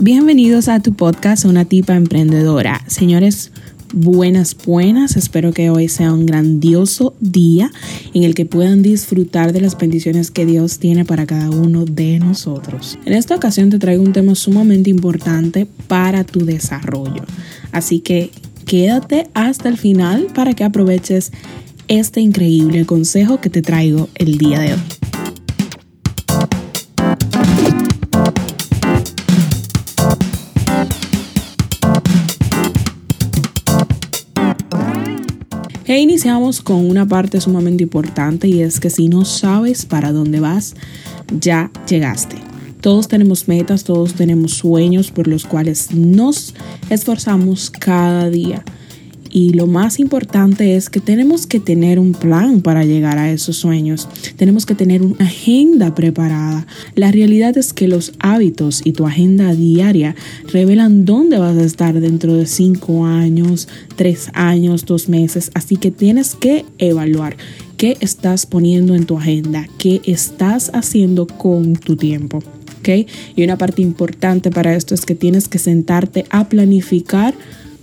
Bienvenidos a tu podcast Una tipa emprendedora. Señores, buenas, buenas. Espero que hoy sea un grandioso día en el que puedan disfrutar de las bendiciones que Dios tiene para cada uno de nosotros. En esta ocasión te traigo un tema sumamente importante para tu desarrollo. Así que quédate hasta el final para que aproveches este increíble consejo que te traigo el día de hoy. E iniciamos con una parte sumamente importante y es que si no sabes para dónde vas, ya llegaste. Todos tenemos metas, todos tenemos sueños por los cuales nos esforzamos cada día. Y lo más importante es que tenemos que tener un plan para llegar a esos sueños. Tenemos que tener una agenda preparada. La realidad es que los hábitos y tu agenda diaria revelan dónde vas a estar dentro de cinco años, tres años, dos meses. Así que tienes que evaluar qué estás poniendo en tu agenda, qué estás haciendo con tu tiempo. Y una parte importante para esto es que tienes que sentarte a planificar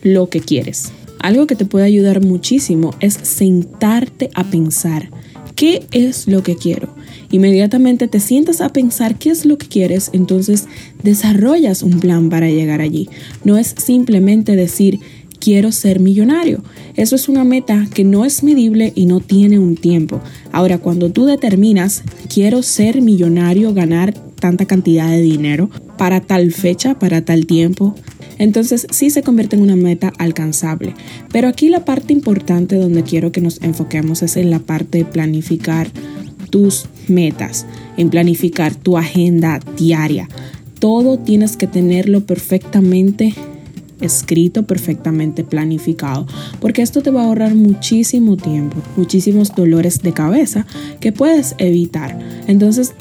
lo que quieres. Algo que te puede ayudar muchísimo es sentarte a pensar qué es lo que quiero. Inmediatamente te sientas a pensar qué es lo que quieres, entonces desarrollas un plan para llegar allí. No es simplemente decir quiero ser millonario. Eso es una meta que no es medible y no tiene un tiempo. Ahora, cuando tú determinas quiero ser millonario, ganar tanta cantidad de dinero para tal fecha, para tal tiempo, entonces sí se convierte en una meta alcanzable. Pero aquí la parte importante donde quiero que nos enfoquemos es en la parte de planificar tus metas, en planificar tu agenda diaria. Todo tienes que tenerlo perfectamente escrito, perfectamente planificado, porque esto te va a ahorrar muchísimo tiempo, muchísimos dolores de cabeza que puedes evitar. Entonces,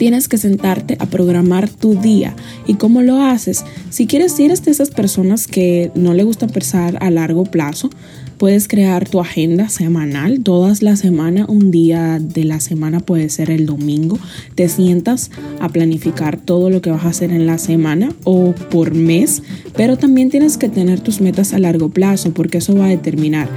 tienes que sentarte a programar tu día. ¿Y cómo lo haces? Si quieres, si eres de esas personas que no le gusta pensar a largo plazo, puedes crear tu agenda semanal. Todas la semana, un día de la semana puede ser el domingo. Te sientas a planificar todo lo que vas a hacer en la semana o por mes, pero también tienes que tener tus metas a largo plazo porque eso va a determinar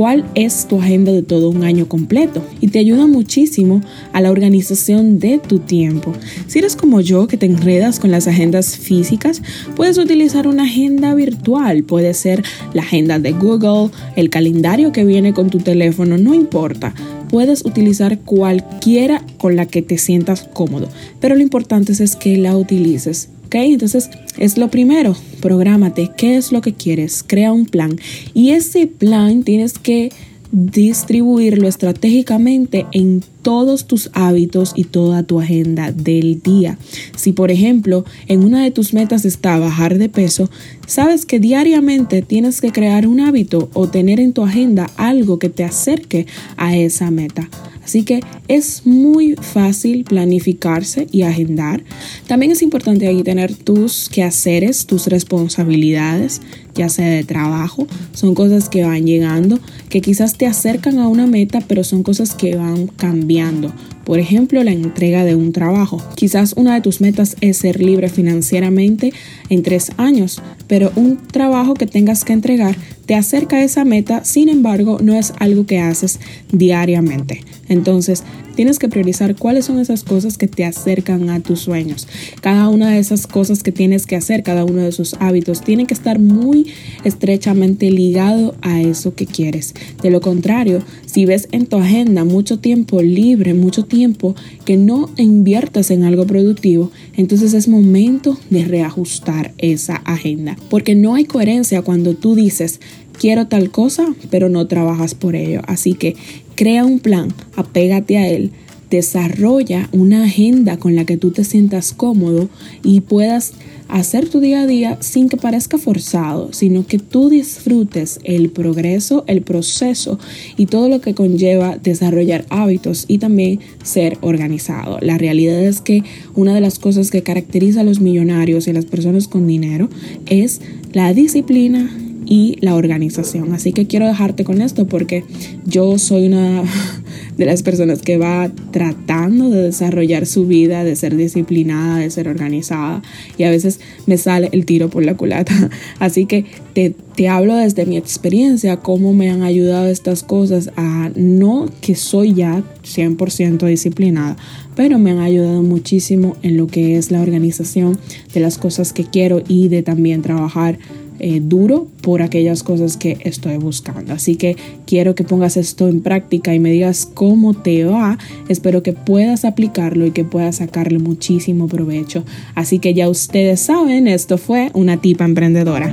cuál es tu agenda de todo un año completo y te ayuda muchísimo a la organización de tu tiempo. Si eres como yo que te enredas con las agendas físicas, puedes utilizar una agenda virtual, puede ser la agenda de Google, el calendario que viene con tu teléfono, no importa. Puedes utilizar cualquiera con la que te sientas cómodo, pero lo importante es que la utilices entonces es lo primero, prográmate, qué es lo que quieres, crea un plan y ese plan tienes que distribuirlo estratégicamente en todos tus hábitos y toda tu agenda del día. Si por ejemplo en una de tus metas está bajar de peso, sabes que diariamente tienes que crear un hábito o tener en tu agenda algo que te acerque a esa meta. Así que es muy fácil planificarse y agendar. También es importante ahí tener tus quehaceres, tus responsabilidades, ya sea de trabajo, son cosas que van llegando, que quizás te acercan a una meta, pero son cosas que van cambiando. Por ejemplo, la entrega de un trabajo. Quizás una de tus metas es ser libre financieramente en tres años, pero un trabajo que tengas que entregar te acerca a esa meta, sin embargo, no es algo que haces diariamente. Entonces, tienes que priorizar cuáles son esas cosas que te acercan a tus sueños. Cada una de esas cosas que tienes que hacer, cada uno de esos hábitos, tiene que estar muy estrechamente ligado a eso que quieres. De lo contrario, si ves en tu agenda mucho tiempo libre, mucho tiempo que no inviertas en algo productivo, entonces es momento de reajustar esa agenda. Porque no hay coherencia cuando tú dices, quiero tal cosa, pero no trabajas por ello. Así que crea un plan, apégate a él, desarrolla una agenda con la que tú te sientas cómodo y puedas hacer tu día a día sin que parezca forzado, sino que tú disfrutes el progreso, el proceso y todo lo que conlleva desarrollar hábitos y también ser organizado. La realidad es que una de las cosas que caracteriza a los millonarios y a las personas con dinero es la disciplina y la organización. Así que quiero dejarte con esto porque yo soy una de las personas que va tratando de desarrollar su vida, de ser disciplinada, de ser organizada y a veces me sale el tiro por la culata. Así que te, te hablo desde mi experiencia, cómo me han ayudado estas cosas a no que soy ya 100% disciplinada, pero me han ayudado muchísimo en lo que es la organización de las cosas que quiero y de también trabajar eh, duro por aquellas cosas que estoy buscando. Así que quiero que pongas esto en práctica y me digas cómo te va. Espero que puedas aplicarlo y que puedas sacarle muchísimo provecho. Así que ya ustedes saben, esto fue una tipa emprendedora.